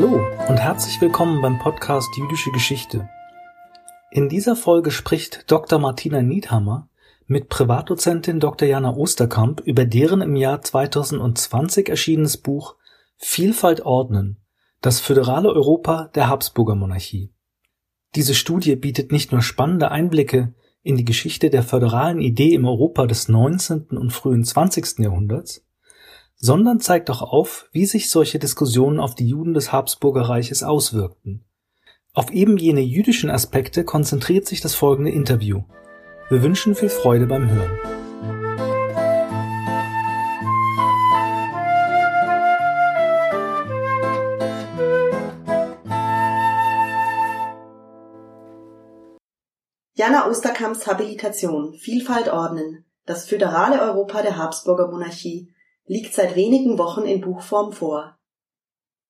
Hallo und herzlich willkommen beim Podcast Jüdische Geschichte. In dieser Folge spricht Dr. Martina Niedhammer mit Privatdozentin Dr. Jana Osterkamp über deren im Jahr 2020 erschienenes Buch Vielfalt ordnen, das föderale Europa der Habsburger Monarchie. Diese Studie bietet nicht nur spannende Einblicke in die Geschichte der föderalen Idee im Europa des 19. und frühen 20. Jahrhunderts, sondern zeigt auch auf, wie sich solche Diskussionen auf die Juden des Habsburger Reiches auswirkten. Auf eben jene jüdischen Aspekte konzentriert sich das folgende Interview. Wir wünschen viel Freude beim Hören. Jana Osterkamps Habilitation Vielfalt ordnen. Das föderale Europa der Habsburger Monarchie liegt seit wenigen Wochen in Buchform vor.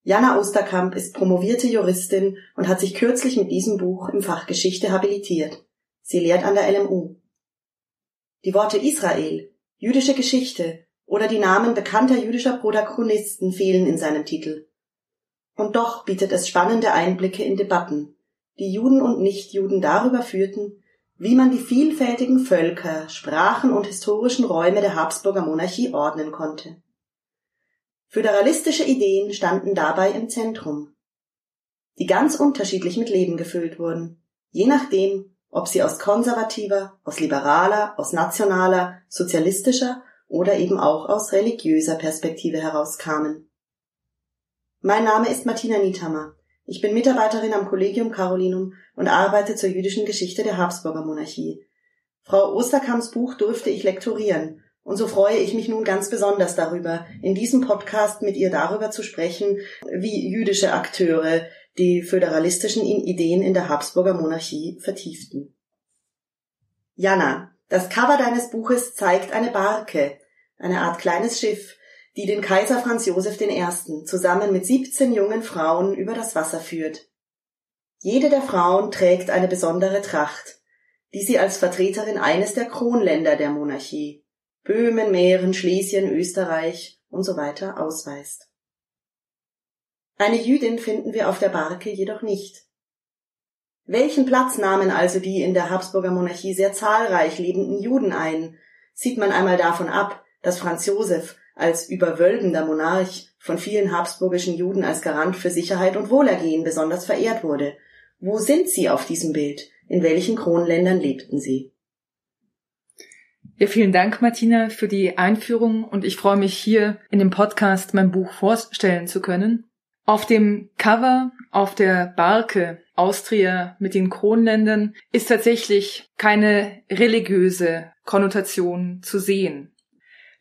Jana Osterkamp ist promovierte Juristin und hat sich kürzlich mit diesem Buch im Fach Geschichte habilitiert. Sie lehrt an der LMU. Die Worte Israel, jüdische Geschichte oder die Namen bekannter jüdischer Protagonisten fehlen in seinem Titel. Und doch bietet es spannende Einblicke in Debatten, die Juden und Nichtjuden darüber führten, wie man die vielfältigen Völker, Sprachen und historischen Räume der Habsburger Monarchie ordnen konnte. Föderalistische Ideen standen dabei im Zentrum, die ganz unterschiedlich mit Leben gefüllt wurden, je nachdem, ob sie aus konservativer, aus liberaler, aus nationaler, sozialistischer oder eben auch aus religiöser Perspektive herauskamen. Mein Name ist Martina Niethammer. Ich bin Mitarbeiterin am Collegium Carolinum und arbeite zur jüdischen Geschichte der Habsburger Monarchie. Frau Osterkamps Buch durfte ich lektorieren, und so freue ich mich nun ganz besonders darüber, in diesem Podcast mit ihr darüber zu sprechen, wie jüdische Akteure die föderalistischen Ideen in der Habsburger Monarchie vertieften. Jana, das Cover deines Buches zeigt eine Barke, eine Art kleines Schiff, die den Kaiser Franz Josef I. zusammen mit 17 jungen Frauen über das Wasser führt. Jede der Frauen trägt eine besondere Tracht, die sie als Vertreterin eines der Kronländer der Monarchie, Böhmen, Mähren, Schlesien, Österreich und so weiter ausweist. Eine Jüdin finden wir auf der Barke jedoch nicht. Welchen Platz nahmen also die in der Habsburger Monarchie sehr zahlreich lebenden Juden ein? Sieht man einmal davon ab, dass Franz Josef als überwölbender Monarch von vielen habsburgischen Juden als Garant für Sicherheit und Wohlergehen besonders verehrt wurde. Wo sind sie auf diesem Bild? In welchen Kronländern lebten sie? Ja, vielen Dank, Martina, für die Einführung und ich freue mich hier in dem Podcast mein Buch vorstellen zu können. Auf dem Cover auf der Barke Austria mit den Kronländern ist tatsächlich keine religiöse Konnotation zu sehen.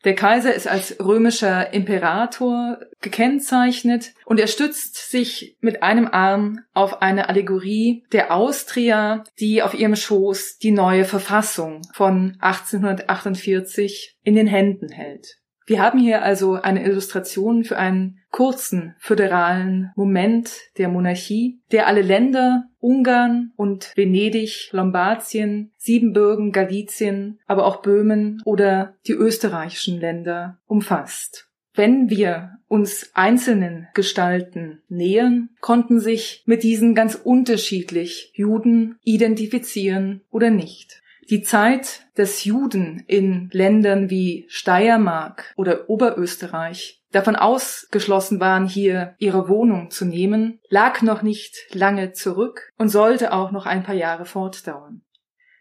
Der Kaiser ist als römischer Imperator gekennzeichnet und er stützt sich mit einem Arm auf eine Allegorie der Austria, die auf ihrem Schoß die neue Verfassung von 1848 in den Händen hält. Wir haben hier also eine Illustration für einen kurzen föderalen Moment der Monarchie, der alle Länder, Ungarn und Venedig, Lombardien, Siebenbürgen, Galizien, aber auch Böhmen oder die österreichischen Länder umfasst. Wenn wir uns einzelnen Gestalten nähern, konnten sich mit diesen ganz unterschiedlich Juden identifizieren oder nicht. Die Zeit des Juden in Ländern wie Steiermark oder Oberösterreich davon ausgeschlossen waren, hier ihre Wohnung zu nehmen, lag noch nicht lange zurück und sollte auch noch ein paar Jahre fortdauern.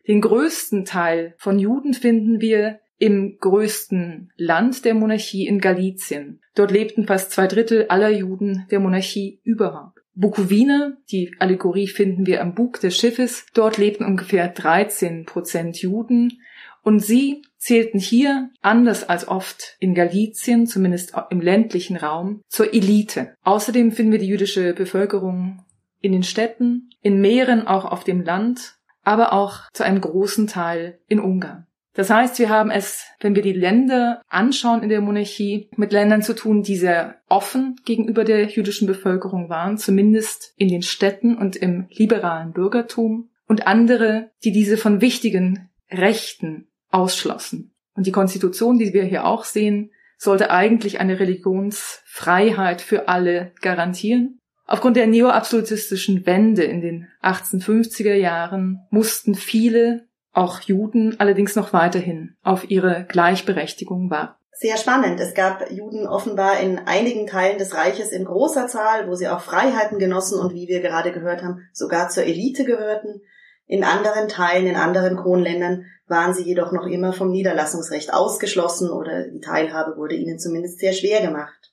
Den größten Teil von Juden finden wir im größten Land der Monarchie in Galizien. Dort lebten fast zwei Drittel aller Juden der Monarchie überhaupt. Bukowina, die Allegorie finden wir am Bug des Schiffes. Dort lebten ungefähr 13 Prozent Juden. Und sie zählten hier, anders als oft in Galizien, zumindest im ländlichen Raum, zur Elite. Außerdem finden wir die jüdische Bevölkerung in den Städten, in Meeren auch auf dem Land, aber auch zu einem großen Teil in Ungarn. Das heißt, wir haben es, wenn wir die Länder anschauen in der Monarchie, mit Ländern zu tun, die sehr offen gegenüber der jüdischen Bevölkerung waren, zumindest in den Städten und im liberalen Bürgertum, und andere, die diese von wichtigen Rechten ausschlossen. Und die Konstitution, die wir hier auch sehen, sollte eigentlich eine Religionsfreiheit für alle garantieren. Aufgrund der neoabsolutistischen Wende in den 1850er Jahren mussten viele, auch Juden, allerdings noch weiterhin auf ihre Gleichberechtigung warten. Sehr spannend. Es gab Juden offenbar in einigen Teilen des Reiches in großer Zahl, wo sie auch Freiheiten genossen und wie wir gerade gehört haben, sogar zur Elite gehörten. In anderen Teilen, in anderen Kronländern waren sie jedoch noch immer vom Niederlassungsrecht ausgeschlossen oder die Teilhabe wurde ihnen zumindest sehr schwer gemacht.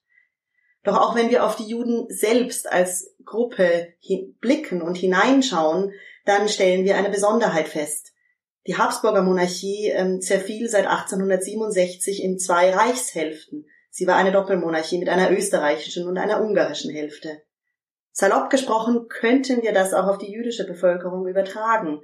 Doch auch wenn wir auf die Juden selbst als Gruppe blicken und hineinschauen, dann stellen wir eine Besonderheit fest. Die Habsburger Monarchie ähm, zerfiel seit 1867 in zwei Reichshälften. Sie war eine Doppelmonarchie mit einer österreichischen und einer ungarischen Hälfte. Salopp gesprochen könnten wir das auch auf die jüdische Bevölkerung übertragen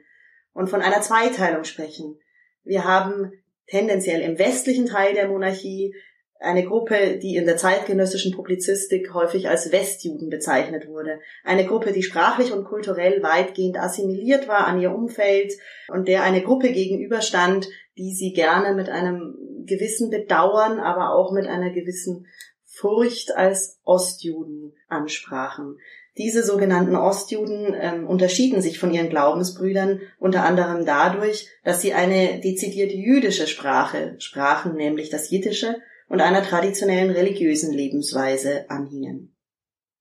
und von einer Zweiteilung sprechen. Wir haben tendenziell im westlichen Teil der Monarchie eine Gruppe, die in der zeitgenössischen Publizistik häufig als Westjuden bezeichnet wurde. Eine Gruppe, die sprachlich und kulturell weitgehend assimiliert war an ihr Umfeld und der eine Gruppe gegenüberstand, die sie gerne mit einem gewissen Bedauern, aber auch mit einer gewissen Furcht als Ostjuden ansprachen. Diese sogenannten Ostjuden ähm, unterschieden sich von ihren Glaubensbrüdern unter anderem dadurch, dass sie eine dezidiert jüdische Sprache sprachen, nämlich das Jiddische, und einer traditionellen religiösen Lebensweise anhingen.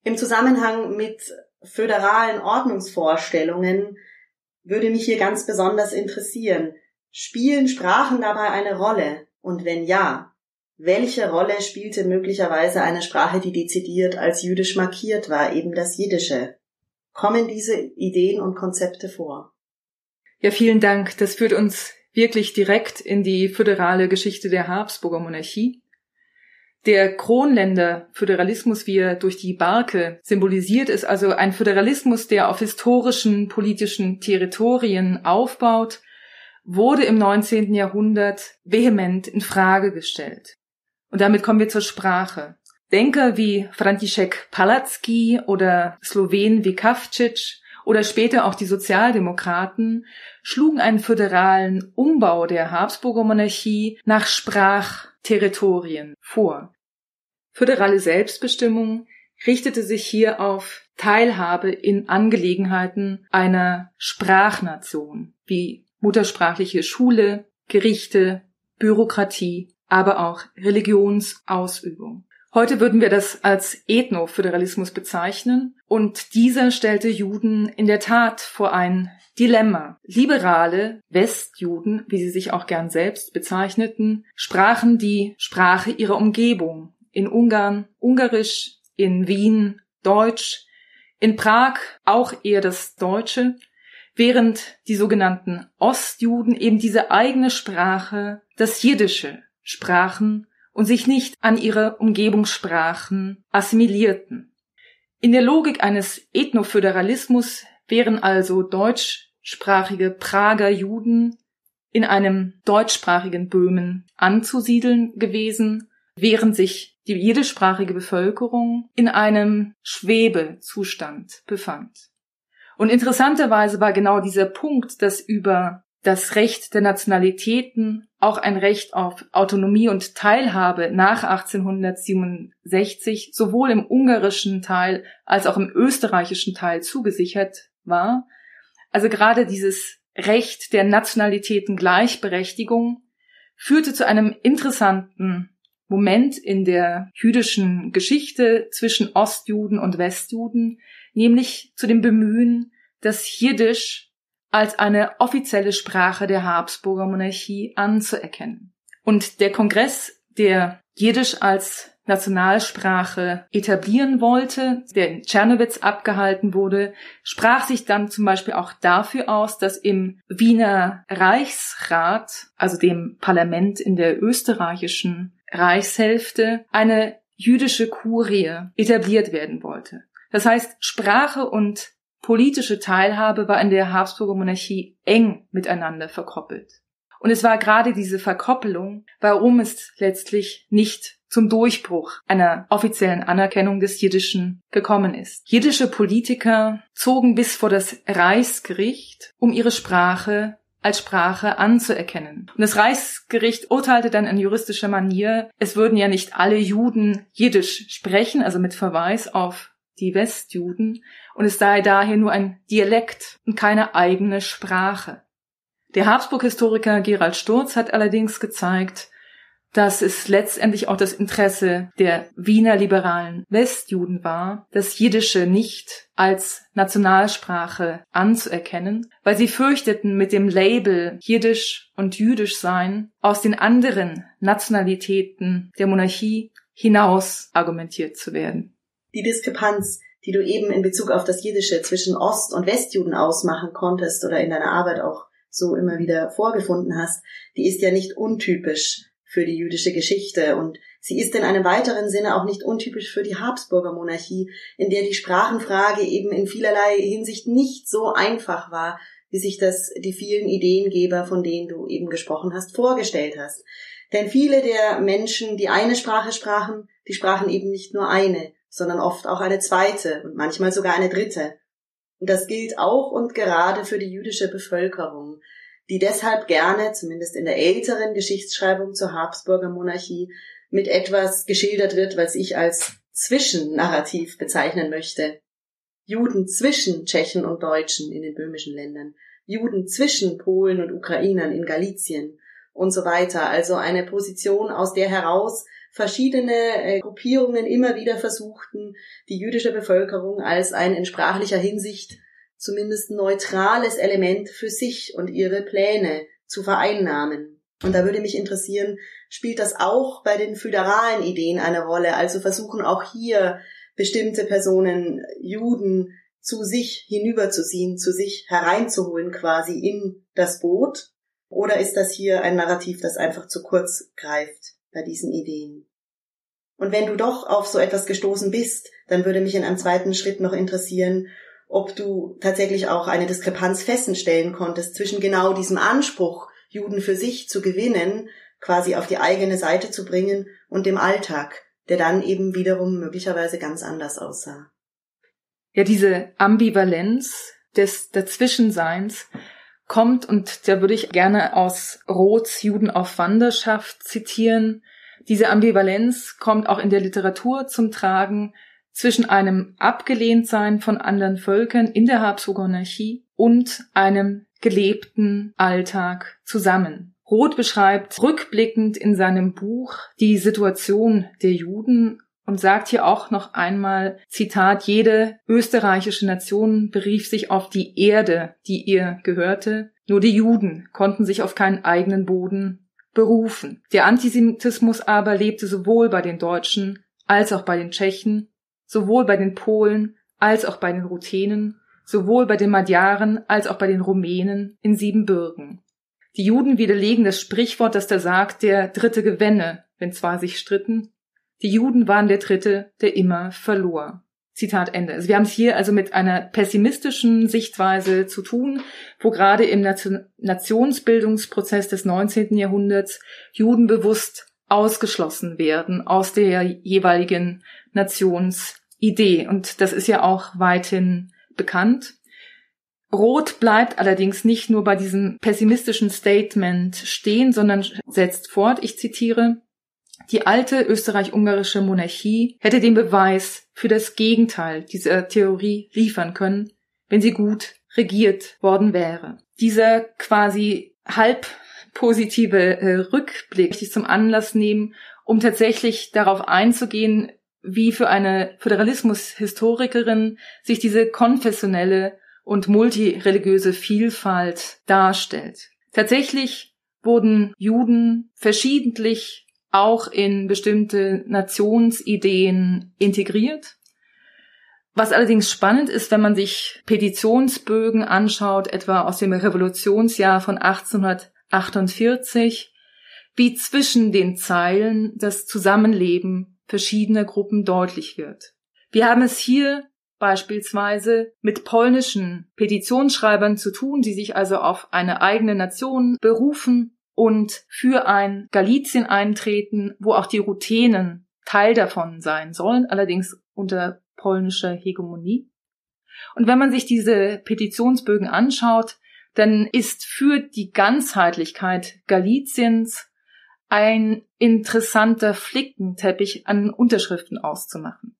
Im Zusammenhang mit föderalen Ordnungsvorstellungen würde mich hier ganz besonders interessieren, spielen Sprachen dabei eine Rolle? Und wenn ja, welche Rolle spielte möglicherweise eine Sprache, die dezidiert als jüdisch markiert war, eben das Jiddische? Kommen diese Ideen und Konzepte vor? Ja, vielen Dank. Das führt uns wirklich direkt in die föderale Geschichte der Habsburger Monarchie. Der Kronländer Föderalismus, wie er durch die Barke symbolisiert, ist also ein Föderalismus, der auf historischen politischen Territorien aufbaut, wurde im 19. Jahrhundert vehement in Frage gestellt. Und damit kommen wir zur Sprache. Denker wie František Palacký oder Slowen wie Kavčić oder später auch die Sozialdemokraten schlugen einen föderalen Umbau der Habsburger Monarchie nach Sprachterritorien vor. Föderale Selbstbestimmung richtete sich hier auf Teilhabe in Angelegenheiten einer Sprachnation, wie muttersprachliche Schule, Gerichte, Bürokratie, aber auch Religionsausübung. Heute würden wir das als Ethnoföderalismus bezeichnen. Und dieser stellte Juden in der Tat vor ein Dilemma. Liberale Westjuden, wie sie sich auch gern selbst bezeichneten, sprachen die Sprache ihrer Umgebung, in Ungarn Ungarisch, in Wien Deutsch, in Prag auch eher das Deutsche, während die sogenannten Ostjuden eben diese eigene Sprache, das Jiddische, sprachen und sich nicht an ihre Umgebungssprachen assimilierten. In der Logik eines Ethnoföderalismus wären also deutschsprachige Prager Juden in einem deutschsprachigen Böhmen anzusiedeln gewesen, während sich die jiddischsprachige Bevölkerung in einem Schwebezustand befand. Und interessanterweise war genau dieser Punkt, dass über das Recht der Nationalitäten auch ein Recht auf Autonomie und Teilhabe nach 1867 sowohl im ungarischen Teil als auch im österreichischen Teil zugesichert war. Also gerade dieses Recht der Nationalitäten Gleichberechtigung führte zu einem interessanten Moment in der jüdischen Geschichte zwischen Ostjuden und Westjuden, nämlich zu dem Bemühen, das Jiddisch als eine offizielle Sprache der Habsburger Monarchie anzuerkennen. Und der Kongress, der Jiddisch als Nationalsprache etablieren wollte, der in Tschernowitz abgehalten wurde, sprach sich dann zum Beispiel auch dafür aus, dass im Wiener Reichsrat, also dem Parlament in der österreichischen Reichshälfte, eine jüdische Kurie etabliert werden wollte. Das heißt, Sprache und politische Teilhabe war in der Habsburger Monarchie eng miteinander verkoppelt. Und es war gerade diese Verkoppelung, warum es letztlich nicht zum Durchbruch einer offiziellen Anerkennung des Jiddischen gekommen ist. Jiddische Politiker zogen bis vor das Reichsgericht, um ihre Sprache als Sprache anzuerkennen. Und das Reichsgericht urteilte dann in juristischer Manier, es würden ja nicht alle Juden Jiddisch sprechen, also mit Verweis auf die Westjuden, und es sei daher nur ein Dialekt und keine eigene Sprache. Der Habsburg-Historiker Gerald Sturz hat allerdings gezeigt, dass es letztendlich auch das Interesse der Wiener liberalen Westjuden war, das Jiddische nicht als Nationalsprache anzuerkennen, weil sie fürchteten, mit dem Label Jiddisch und Jüdisch sein aus den anderen Nationalitäten der Monarchie hinaus argumentiert zu werden. Die Diskrepanz, die du eben in Bezug auf das Jiddische zwischen Ost- und Westjuden ausmachen konntest oder in deiner Arbeit auch so immer wieder vorgefunden hast, die ist ja nicht untypisch für die jüdische Geschichte und sie ist in einem weiteren Sinne auch nicht untypisch für die Habsburger Monarchie, in der die Sprachenfrage eben in vielerlei Hinsicht nicht so einfach war, wie sich das die vielen Ideengeber, von denen du eben gesprochen hast, vorgestellt hast. Denn viele der Menschen, die eine Sprache sprachen, die sprachen eben nicht nur eine, sondern oft auch eine zweite und manchmal sogar eine dritte. Und das gilt auch und gerade für die jüdische Bevölkerung die deshalb gerne, zumindest in der älteren Geschichtsschreibung zur Habsburger Monarchie, mit etwas geschildert wird, was ich als Zwischennarrativ bezeichnen möchte. Juden zwischen Tschechen und Deutschen in den böhmischen Ländern, Juden zwischen Polen und Ukrainern in Galizien und so weiter. Also eine Position, aus der heraus verschiedene äh, Gruppierungen immer wieder versuchten, die jüdische Bevölkerung als ein in sprachlicher Hinsicht zumindest neutrales Element für sich und ihre Pläne zu vereinnahmen. Und da würde mich interessieren, spielt das auch bei den föderalen Ideen eine Rolle? Also versuchen auch hier bestimmte Personen, Juden, zu sich hinüberzuziehen, zu sich hereinzuholen quasi in das Boot? Oder ist das hier ein Narrativ, das einfach zu kurz greift bei diesen Ideen? Und wenn du doch auf so etwas gestoßen bist, dann würde mich in einem zweiten Schritt noch interessieren, ob du tatsächlich auch eine Diskrepanz feststellen konntest zwischen genau diesem Anspruch, Juden für sich zu gewinnen, quasi auf die eigene Seite zu bringen und dem Alltag, der dann eben wiederum möglicherweise ganz anders aussah. Ja, diese Ambivalenz des Dazwischenseins kommt, und da würde ich gerne aus Roths Juden auf Wanderschaft zitieren, diese Ambivalenz kommt auch in der Literatur zum Tragen, zwischen einem Abgelehntsein von anderen Völkern in der Habsburger Monarchie und einem gelebten Alltag zusammen. Roth beschreibt rückblickend in seinem Buch die Situation der Juden und sagt hier auch noch einmal, Zitat, jede österreichische Nation berief sich auf die Erde, die ihr gehörte, nur die Juden konnten sich auf keinen eigenen Boden berufen. Der Antisemitismus aber lebte sowohl bei den Deutschen als auch bei den Tschechen sowohl bei den Polen als auch bei den Ruthenen, sowohl bei den Magyaren als auch bei den Rumänen in Siebenbürgen. Die Juden widerlegen das Sprichwort, das da sagt, der Dritte gewenne, wenn zwei sich stritten. Die Juden waren der Dritte, der immer verlor. Zitat Ende. Also wir haben es hier also mit einer pessimistischen Sichtweise zu tun, wo gerade im Nation Nationsbildungsprozess des 19. Jahrhunderts Juden bewusst ausgeschlossen werden aus der jeweiligen Nations Idee und das ist ja auch weithin bekannt. Roth bleibt allerdings nicht nur bei diesem pessimistischen Statement stehen, sondern setzt fort, ich zitiere, die alte österreich-ungarische Monarchie hätte den Beweis für das Gegenteil dieser Theorie liefern können, wenn sie gut regiert worden wäre. Dieser quasi halb positive äh, Rückblick möchte ich zum Anlass nehmen, um tatsächlich darauf einzugehen, wie für eine Föderalismushistorikerin sich diese konfessionelle und multireligiöse Vielfalt darstellt. Tatsächlich wurden Juden verschiedentlich auch in bestimmte Nationsideen integriert. Was allerdings spannend ist, wenn man sich Petitionsbögen anschaut, etwa aus dem Revolutionsjahr von 1848, wie zwischen den Zeilen das Zusammenleben verschiedener Gruppen deutlich wird. Wir haben es hier beispielsweise mit polnischen Petitionsschreibern zu tun, die sich also auf eine eigene Nation berufen und für ein Galizien eintreten, wo auch die Ruthenen Teil davon sein sollen, allerdings unter polnischer Hegemonie. Und wenn man sich diese Petitionsbögen anschaut, dann ist für die Ganzheitlichkeit Galiciens ein interessanter Flickenteppich an Unterschriften auszumachen.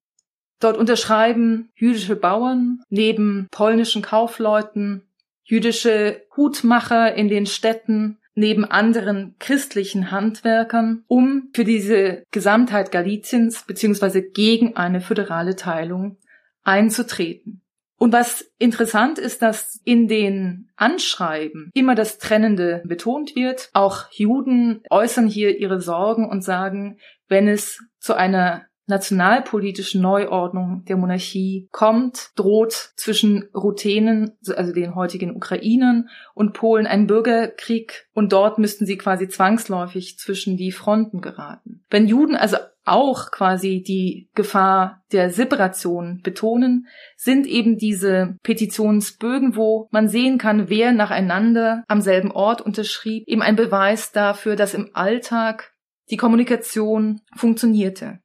Dort unterschreiben jüdische Bauern neben polnischen Kaufleuten, jüdische Hutmacher in den Städten, neben anderen christlichen Handwerkern, um für diese Gesamtheit Galiciens beziehungsweise gegen eine föderale Teilung einzutreten. Und was interessant ist, dass in den Anschreiben immer das Trennende betont wird. Auch Juden äußern hier ihre Sorgen und sagen, wenn es zu einer nationalpolitischen Neuordnung der Monarchie kommt, droht zwischen Ruthenen, also den heutigen Ukrainern, und Polen ein Bürgerkrieg und dort müssten sie quasi zwangsläufig zwischen die Fronten geraten. Wenn Juden also auch quasi die Gefahr der Separation betonen, sind eben diese Petitionsbögen, wo man sehen kann, wer nacheinander am selben Ort unterschrieb, eben ein Beweis dafür, dass im Alltag die Kommunikation funktionierte.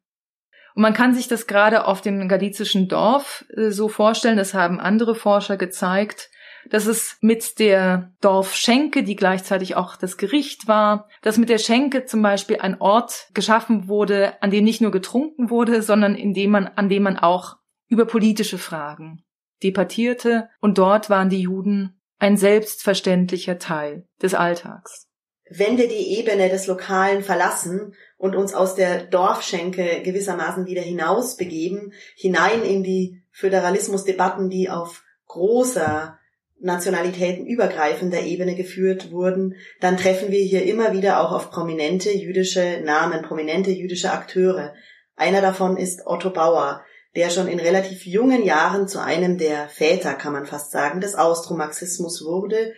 Und man kann sich das gerade auf dem galizischen Dorf äh, so vorstellen, das haben andere Forscher gezeigt, dass es mit der Dorfschenke, die gleichzeitig auch das Gericht war, dass mit der Schenke zum Beispiel ein Ort geschaffen wurde, an dem nicht nur getrunken wurde, sondern in dem man, an dem man auch über politische Fragen debattierte und dort waren die Juden ein selbstverständlicher Teil des Alltags. Wenn wir die Ebene des Lokalen verlassen und uns aus der Dorfschenke gewissermaßen wieder hinaus begeben, hinein in die Föderalismusdebatten, die auf großer Nationalitäten übergreifender Ebene geführt wurden, dann treffen wir hier immer wieder auch auf prominente jüdische Namen, prominente jüdische Akteure. Einer davon ist Otto Bauer, der schon in relativ jungen Jahren zu einem der Väter, kann man fast sagen, des Austromarxismus wurde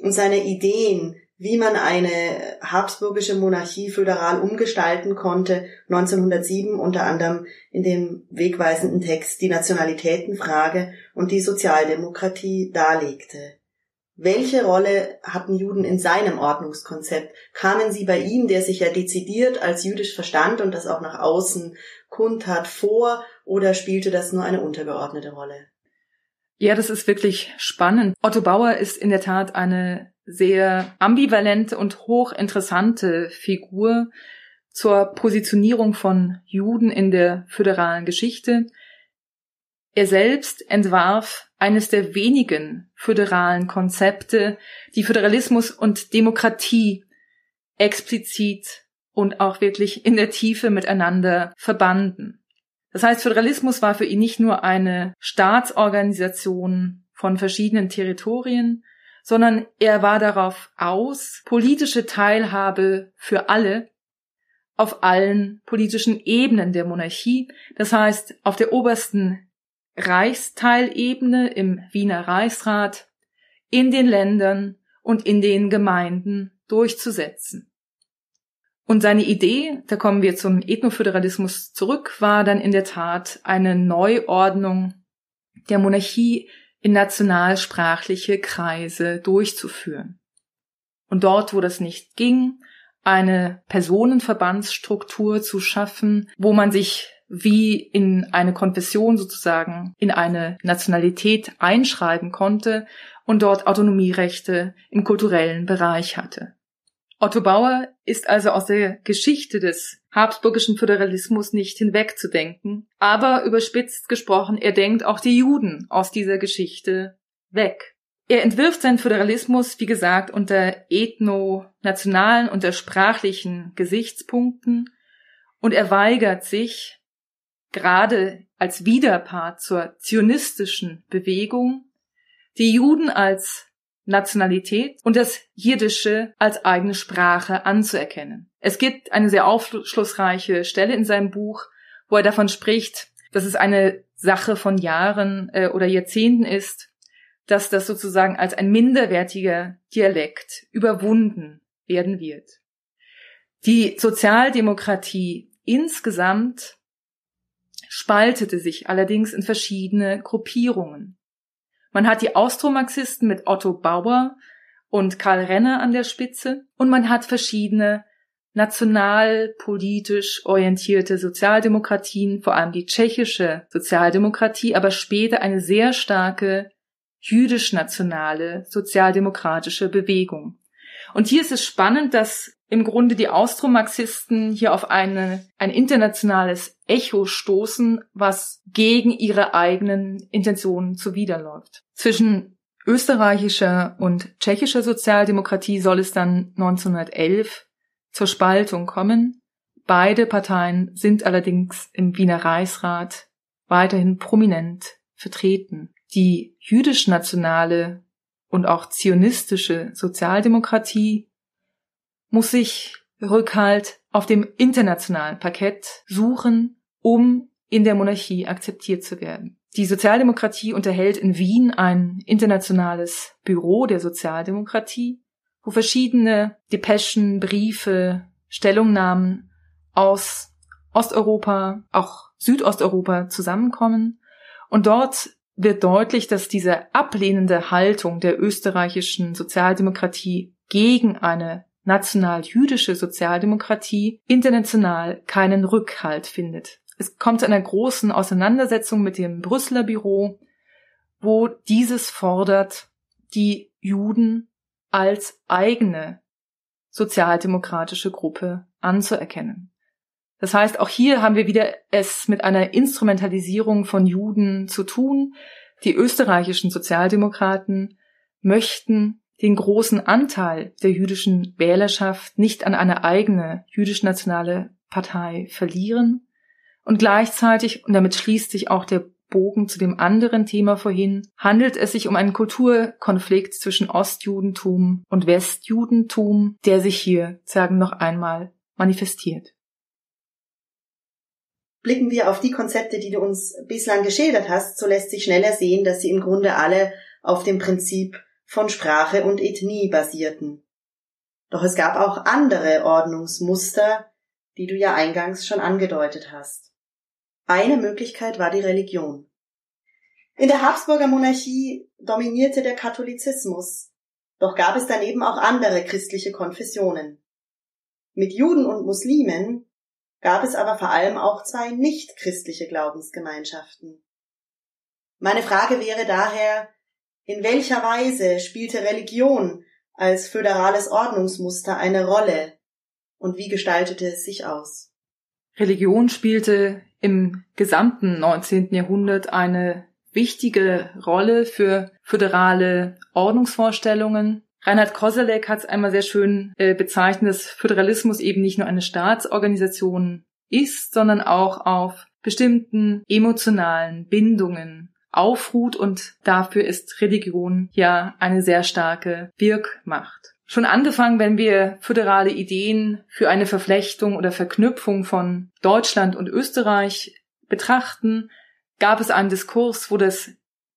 und seine Ideen wie man eine habsburgische Monarchie föderal umgestalten konnte, 1907 unter anderem in dem wegweisenden Text Die Nationalitätenfrage und die Sozialdemokratie darlegte. Welche Rolle hatten Juden in seinem Ordnungskonzept? Kamen sie bei ihm, der sich ja dezidiert als jüdisch verstand und das auch nach außen kundtat, vor, oder spielte das nur eine untergeordnete Rolle? Ja, das ist wirklich spannend. Otto Bauer ist in der Tat eine sehr ambivalente und hochinteressante Figur zur Positionierung von Juden in der föderalen Geschichte. Er selbst entwarf eines der wenigen föderalen Konzepte, die Föderalismus und Demokratie explizit und auch wirklich in der Tiefe miteinander verbanden. Das heißt, Föderalismus war für ihn nicht nur eine Staatsorganisation von verschiedenen Territorien, sondern er war darauf aus, politische Teilhabe für alle auf allen politischen Ebenen der Monarchie, das heißt auf der obersten Reichsteilebene im Wiener Reichsrat, in den Ländern und in den Gemeinden durchzusetzen. Und seine Idee, da kommen wir zum Ethnoföderalismus zurück, war dann in der Tat eine Neuordnung der Monarchie in nationalsprachliche Kreise durchzuführen. Und dort, wo das nicht ging, eine Personenverbandsstruktur zu schaffen, wo man sich wie in eine Konfession sozusagen in eine Nationalität einschreiben konnte und dort Autonomierechte im kulturellen Bereich hatte. Otto Bauer ist also aus der Geschichte des habsburgischen Föderalismus nicht hinwegzudenken, aber überspitzt gesprochen, er denkt auch die Juden aus dieser Geschichte weg. Er entwirft seinen Föderalismus, wie gesagt, unter ethno-nationalen, unter sprachlichen Gesichtspunkten und er weigert sich, gerade als Widerpart zur zionistischen Bewegung, die Juden als Nationalität und das Jiddische als eigene Sprache anzuerkennen. Es gibt eine sehr aufschlussreiche Stelle in seinem Buch, wo er davon spricht, dass es eine Sache von Jahren äh, oder Jahrzehnten ist, dass das sozusagen als ein minderwertiger Dialekt überwunden werden wird. Die Sozialdemokratie insgesamt spaltete sich allerdings in verschiedene Gruppierungen. Man hat die Austromarxisten mit Otto Bauer und Karl Renner an der Spitze und man hat verschiedene nationalpolitisch orientierte Sozialdemokratien, vor allem die tschechische Sozialdemokratie, aber später eine sehr starke jüdisch-nationale sozialdemokratische Bewegung. Und hier ist es spannend, dass im Grunde die Austromarxisten hier auf eine, ein internationales Echo stoßen, was gegen ihre eigenen Intentionen zuwiderläuft. Zwischen österreichischer und tschechischer Sozialdemokratie soll es dann 1911 zur Spaltung kommen. Beide Parteien sind allerdings im Wiener Reichsrat weiterhin prominent vertreten. Die jüdisch-nationale und auch zionistische Sozialdemokratie muss sich Rückhalt auf dem internationalen Parkett suchen, um in der Monarchie akzeptiert zu werden. Die Sozialdemokratie unterhält in Wien ein internationales Büro der Sozialdemokratie, wo verschiedene Depeschen, Briefe, Stellungnahmen aus Osteuropa, auch Südosteuropa zusammenkommen. Und dort wird deutlich, dass diese ablehnende Haltung der österreichischen Sozialdemokratie gegen eine national-jüdische Sozialdemokratie international keinen Rückhalt findet. Es kommt zu einer großen Auseinandersetzung mit dem Brüsseler Büro, wo dieses fordert, die Juden als eigene sozialdemokratische Gruppe anzuerkennen. Das heißt, auch hier haben wir wieder es mit einer Instrumentalisierung von Juden zu tun. Die österreichischen Sozialdemokraten möchten den großen Anteil der jüdischen Wählerschaft nicht an eine eigene jüdisch-nationale Partei verlieren. Und gleichzeitig, und damit schließt sich auch der Bogen zu dem anderen Thema vorhin, handelt es sich um einen Kulturkonflikt zwischen Ostjudentum und Westjudentum, der sich hier, sagen noch einmal, manifestiert. Blicken wir auf die Konzepte, die du uns bislang geschildert hast, so lässt sich schneller sehen, dass sie im Grunde alle auf dem Prinzip von Sprache und Ethnie basierten. Doch es gab auch andere Ordnungsmuster, die du ja eingangs schon angedeutet hast. Eine Möglichkeit war die Religion. In der Habsburger Monarchie dominierte der Katholizismus, doch gab es daneben auch andere christliche Konfessionen. Mit Juden und Muslimen gab es aber vor allem auch zwei nicht christliche Glaubensgemeinschaften. Meine Frage wäre daher, in welcher Weise spielte Religion als föderales Ordnungsmuster eine Rolle und wie gestaltete es sich aus? Religion spielte im gesamten 19. Jahrhundert eine wichtige Rolle für föderale Ordnungsvorstellungen. Reinhard Koselleck hat es einmal sehr schön äh, bezeichnet, dass Föderalismus eben nicht nur eine Staatsorganisation ist, sondern auch auf bestimmten emotionalen Bindungen aufruht und dafür ist Religion ja eine sehr starke Wirkmacht. Schon angefangen, wenn wir föderale Ideen für eine Verflechtung oder Verknüpfung von Deutschland und Österreich betrachten, gab es einen Diskurs, wo das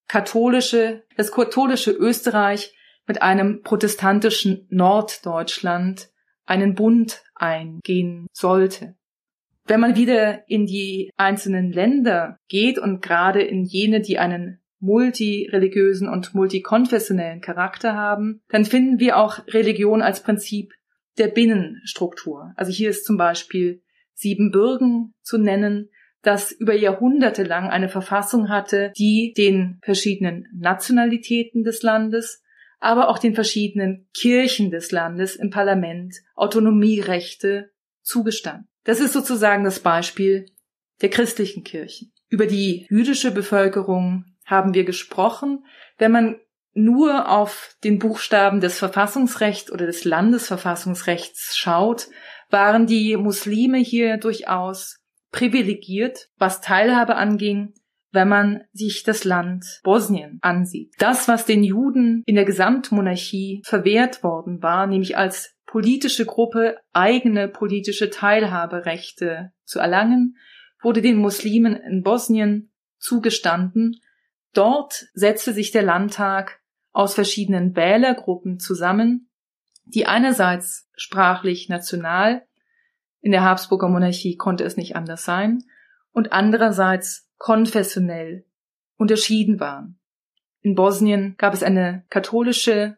katholische, das katholische Österreich mit einem protestantischen Norddeutschland einen Bund eingehen sollte. Wenn man wieder in die einzelnen Länder geht und gerade in jene, die einen multireligiösen und multikonfessionellen Charakter haben, dann finden wir auch Religion als Prinzip der Binnenstruktur. Also hier ist zum Beispiel Siebenbürgen zu nennen, das über Jahrhunderte lang eine Verfassung hatte, die den verschiedenen Nationalitäten des Landes, aber auch den verschiedenen Kirchen des Landes im Parlament Autonomierechte zugestand. Das ist sozusagen das Beispiel der christlichen Kirchen. Über die jüdische Bevölkerung haben wir gesprochen. Wenn man nur auf den Buchstaben des Verfassungsrechts oder des Landesverfassungsrechts schaut, waren die Muslime hier durchaus privilegiert, was Teilhabe anging, wenn man sich das Land Bosnien ansieht. Das, was den Juden in der Gesamtmonarchie verwehrt worden war, nämlich als politische Gruppe eigene politische Teilhaberechte zu erlangen, wurde den Muslimen in Bosnien zugestanden. Dort setzte sich der Landtag aus verschiedenen Wählergruppen zusammen, die einerseits sprachlich national, in der Habsburger Monarchie konnte es nicht anders sein, und andererseits konfessionell unterschieden waren. In Bosnien gab es eine katholische,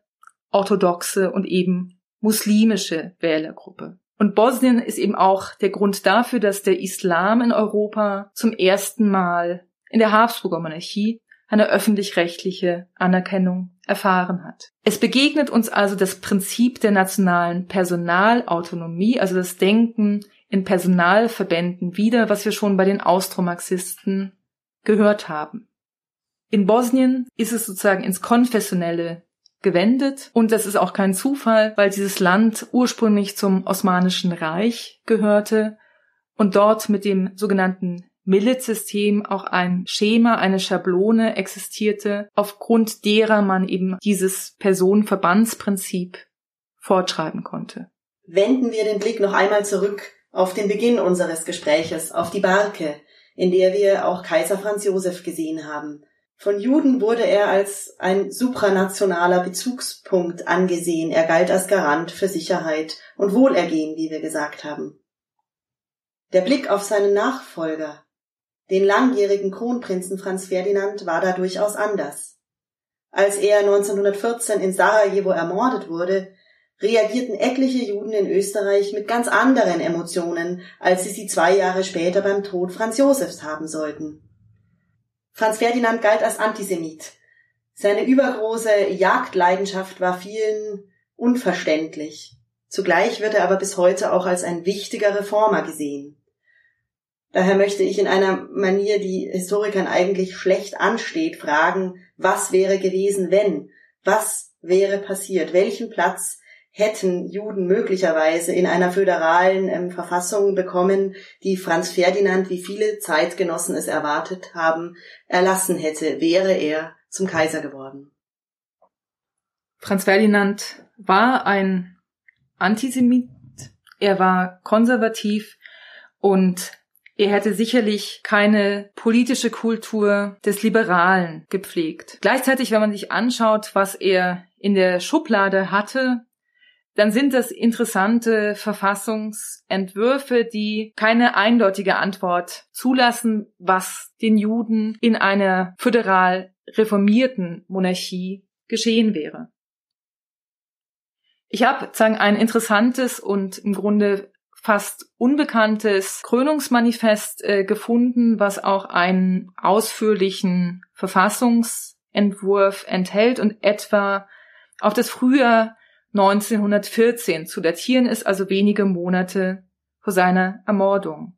orthodoxe und eben muslimische Wählergruppe. Und Bosnien ist eben auch der Grund dafür, dass der Islam in Europa zum ersten Mal in der Habsburger Monarchie eine öffentlich-rechtliche Anerkennung erfahren hat. Es begegnet uns also das Prinzip der nationalen Personalautonomie, also das Denken in Personalverbänden wieder, was wir schon bei den Austromarxisten gehört haben. In Bosnien ist es sozusagen ins Konfessionelle gewendet und das ist auch kein Zufall, weil dieses Land ursprünglich zum Osmanischen Reich gehörte und dort mit dem sogenannten Millet-System auch ein Schema, eine Schablone existierte, aufgrund derer man eben dieses Personenverbandsprinzip fortschreiben konnte. Wenden wir den Blick noch einmal zurück auf den Beginn unseres Gespräches, auf die Barke, in der wir auch Kaiser Franz Josef gesehen haben. Von Juden wurde er als ein supranationaler Bezugspunkt angesehen. Er galt als Garant für Sicherheit und Wohlergehen, wie wir gesagt haben. Der Blick auf seinen Nachfolger, den langjährigen Kronprinzen Franz Ferdinand war da durchaus anders. Als er 1914 in Sarajevo ermordet wurde, reagierten etliche Juden in Österreich mit ganz anderen Emotionen, als sie sie zwei Jahre später beim Tod Franz Josefs haben sollten. Franz Ferdinand galt als Antisemit. Seine übergroße Jagdleidenschaft war vielen unverständlich. Zugleich wird er aber bis heute auch als ein wichtiger Reformer gesehen. Daher möchte ich in einer Manier, die Historikern eigentlich schlecht ansteht, fragen, was wäre gewesen, wenn? Was wäre passiert? Welchen Platz hätten Juden möglicherweise in einer föderalen ähm, Verfassung bekommen, die Franz Ferdinand, wie viele Zeitgenossen es erwartet haben, erlassen hätte, wäre er zum Kaiser geworden. Franz Ferdinand war ein Antisemit, er war konservativ und er hätte sicherlich keine politische Kultur des Liberalen gepflegt. Gleichzeitig, wenn man sich anschaut, was er in der Schublade hatte, dann sind das interessante Verfassungsentwürfe, die keine eindeutige Antwort zulassen, was den Juden in einer föderal reformierten Monarchie geschehen wäre. Ich habe sagen ein interessantes und im Grunde fast unbekanntes Krönungsmanifest äh, gefunden, was auch einen ausführlichen Verfassungsentwurf enthält und etwa auf das Frühjahr 1914 zu datieren ist, also wenige Monate vor seiner Ermordung.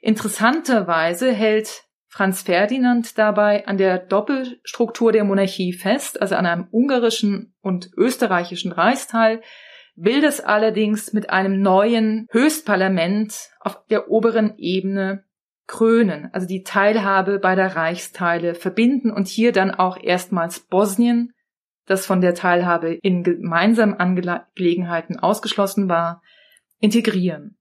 Interessanterweise hält Franz Ferdinand dabei an der Doppelstruktur der Monarchie fest, also an einem ungarischen und österreichischen Reichsteil, will das allerdings mit einem neuen Höchstparlament auf der oberen Ebene krönen, also die Teilhabe beider Reichsteile verbinden und hier dann auch erstmals Bosnien, das von der Teilhabe in gemeinsamen Angelegenheiten ausgeschlossen war, integrieren.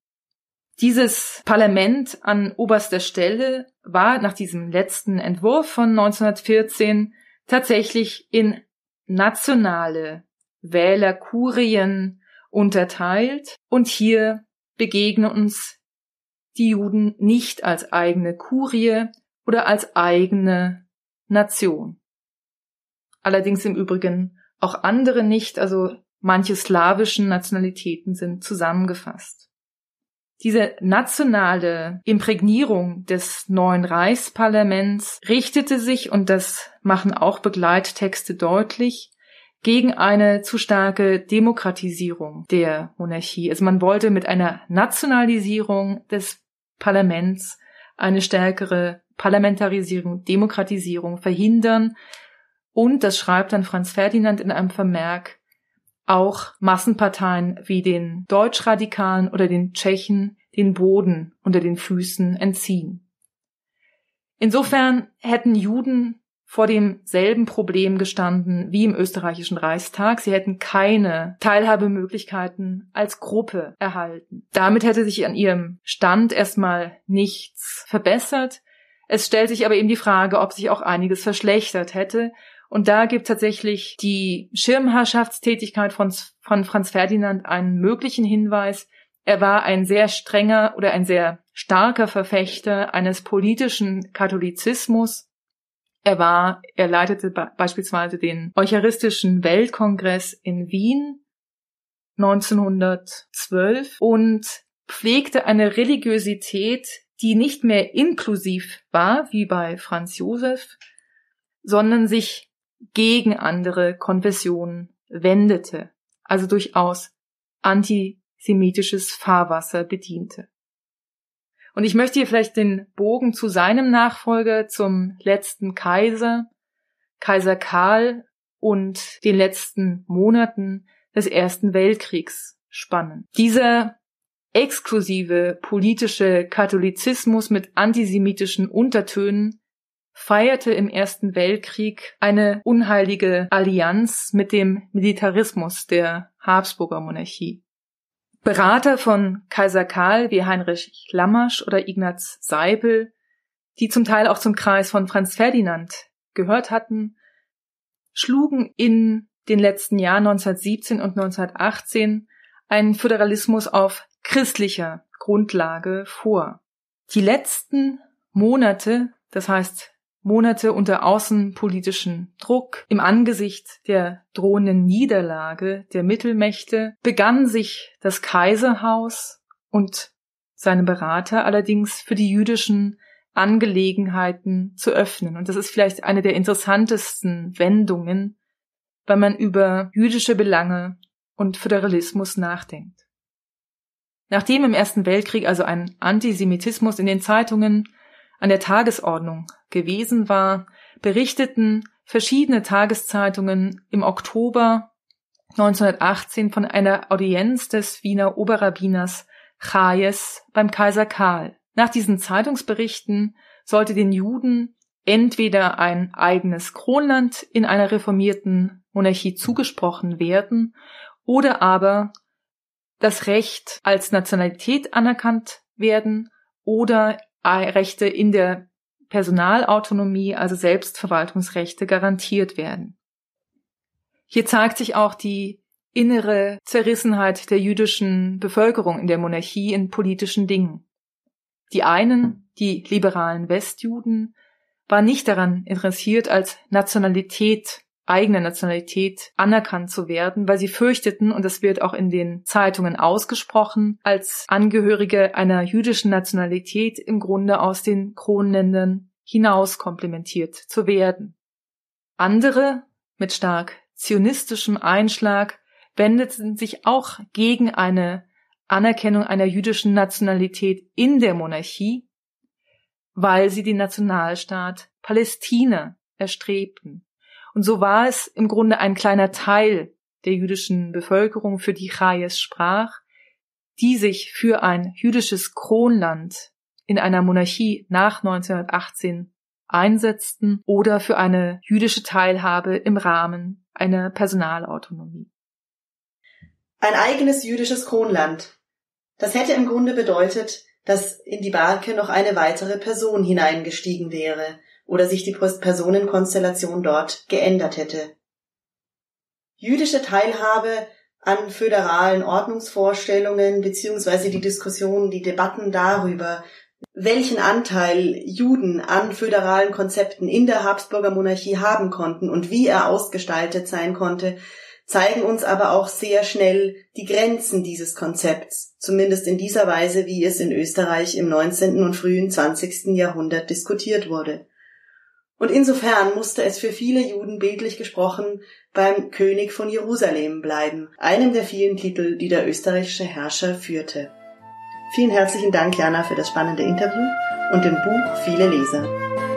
Dieses Parlament an oberster Stelle war nach diesem letzten Entwurf von 1914 tatsächlich in nationale Wählerkurien unterteilt und hier begegnen uns die Juden nicht als eigene Kurie oder als eigene Nation. Allerdings im Übrigen auch andere nicht, also manche slawischen Nationalitäten sind zusammengefasst. Diese nationale Imprägnierung des neuen Reichsparlaments richtete sich, und das machen auch Begleittexte deutlich, gegen eine zu starke Demokratisierung der Monarchie. Also man wollte mit einer Nationalisierung des Parlaments eine stärkere Parlamentarisierung, Demokratisierung verhindern. Und, das schreibt dann Franz Ferdinand in einem Vermerk, auch Massenparteien wie den Deutschradikalen oder den Tschechen den Boden unter den Füßen entziehen. Insofern hätten Juden vor demselben Problem gestanden wie im österreichischen Reichstag. Sie hätten keine Teilhabemöglichkeiten als Gruppe erhalten. Damit hätte sich an ihrem Stand erstmal nichts verbessert. Es stellt sich aber eben die Frage, ob sich auch einiges verschlechtert hätte. Und da gibt tatsächlich die Schirmherrschaftstätigkeit von, von Franz Ferdinand einen möglichen Hinweis. Er war ein sehr strenger oder ein sehr starker Verfechter eines politischen Katholizismus, er war, er leitete beispielsweise den Eucharistischen Weltkongress in Wien 1912 und pflegte eine Religiosität, die nicht mehr inklusiv war, wie bei Franz Josef, sondern sich gegen andere Konfessionen wendete, also durchaus antisemitisches Fahrwasser bediente. Und ich möchte hier vielleicht den Bogen zu seinem Nachfolger, zum letzten Kaiser, Kaiser Karl und den letzten Monaten des Ersten Weltkriegs spannen. Dieser exklusive politische Katholizismus mit antisemitischen Untertönen feierte im Ersten Weltkrieg eine unheilige Allianz mit dem Militarismus der Habsburger Monarchie. Berater von Kaiser Karl wie Heinrich Lammasch oder Ignaz Seipel, die zum Teil auch zum Kreis von Franz Ferdinand gehört hatten, schlugen in den letzten Jahren 1917 und 1918 einen Föderalismus auf christlicher Grundlage vor. Die letzten Monate, das heißt Monate unter außenpolitischen Druck im Angesicht der drohenden Niederlage der Mittelmächte begann sich das Kaiserhaus und seine Berater allerdings für die jüdischen Angelegenheiten zu öffnen. Und das ist vielleicht eine der interessantesten Wendungen, wenn man über jüdische Belange und Föderalismus nachdenkt. Nachdem im Ersten Weltkrieg also ein Antisemitismus in den Zeitungen an der Tagesordnung gewesen war, berichteten verschiedene Tageszeitungen im Oktober 1918 von einer Audienz des Wiener Oberrabbiners Chayes beim Kaiser Karl. Nach diesen Zeitungsberichten sollte den Juden entweder ein eigenes Kronland in einer reformierten Monarchie zugesprochen werden oder aber das Recht als Nationalität anerkannt werden oder Rechte in der Personalautonomie, also Selbstverwaltungsrechte garantiert werden. Hier zeigt sich auch die innere Zerrissenheit der jüdischen Bevölkerung in der Monarchie in politischen Dingen. Die einen, die liberalen Westjuden, waren nicht daran interessiert, als Nationalität eigener Nationalität anerkannt zu werden, weil sie fürchteten, und das wird auch in den Zeitungen ausgesprochen, als Angehörige einer jüdischen Nationalität im Grunde aus den Kronländern hinaus komplementiert zu werden. Andere mit stark zionistischem Einschlag wendeten sich auch gegen eine Anerkennung einer jüdischen Nationalität in der Monarchie, weil sie den Nationalstaat Palästina erstrebten. Und so war es im Grunde ein kleiner Teil der jüdischen Bevölkerung, für die Chayes sprach, die sich für ein jüdisches Kronland in einer Monarchie nach 1918 einsetzten oder für eine jüdische Teilhabe im Rahmen einer Personalautonomie. Ein eigenes jüdisches Kronland. Das hätte im Grunde bedeutet, dass in die Barke noch eine weitere Person hineingestiegen wäre, oder sich die Personenkonstellation dort geändert hätte. Jüdische Teilhabe an föderalen Ordnungsvorstellungen beziehungsweise die Diskussionen, die Debatten darüber, welchen Anteil Juden an föderalen Konzepten in der Habsburger Monarchie haben konnten und wie er ausgestaltet sein konnte, zeigen uns aber auch sehr schnell die Grenzen dieses Konzepts, zumindest in dieser Weise, wie es in Österreich im 19. und frühen 20. Jahrhundert diskutiert wurde. Und insofern musste es für viele Juden bildlich gesprochen beim König von Jerusalem bleiben, einem der vielen Titel, die der österreichische Herrscher führte. Vielen herzlichen Dank, Jana, für das spannende Interview und dem Buch Viele Leser.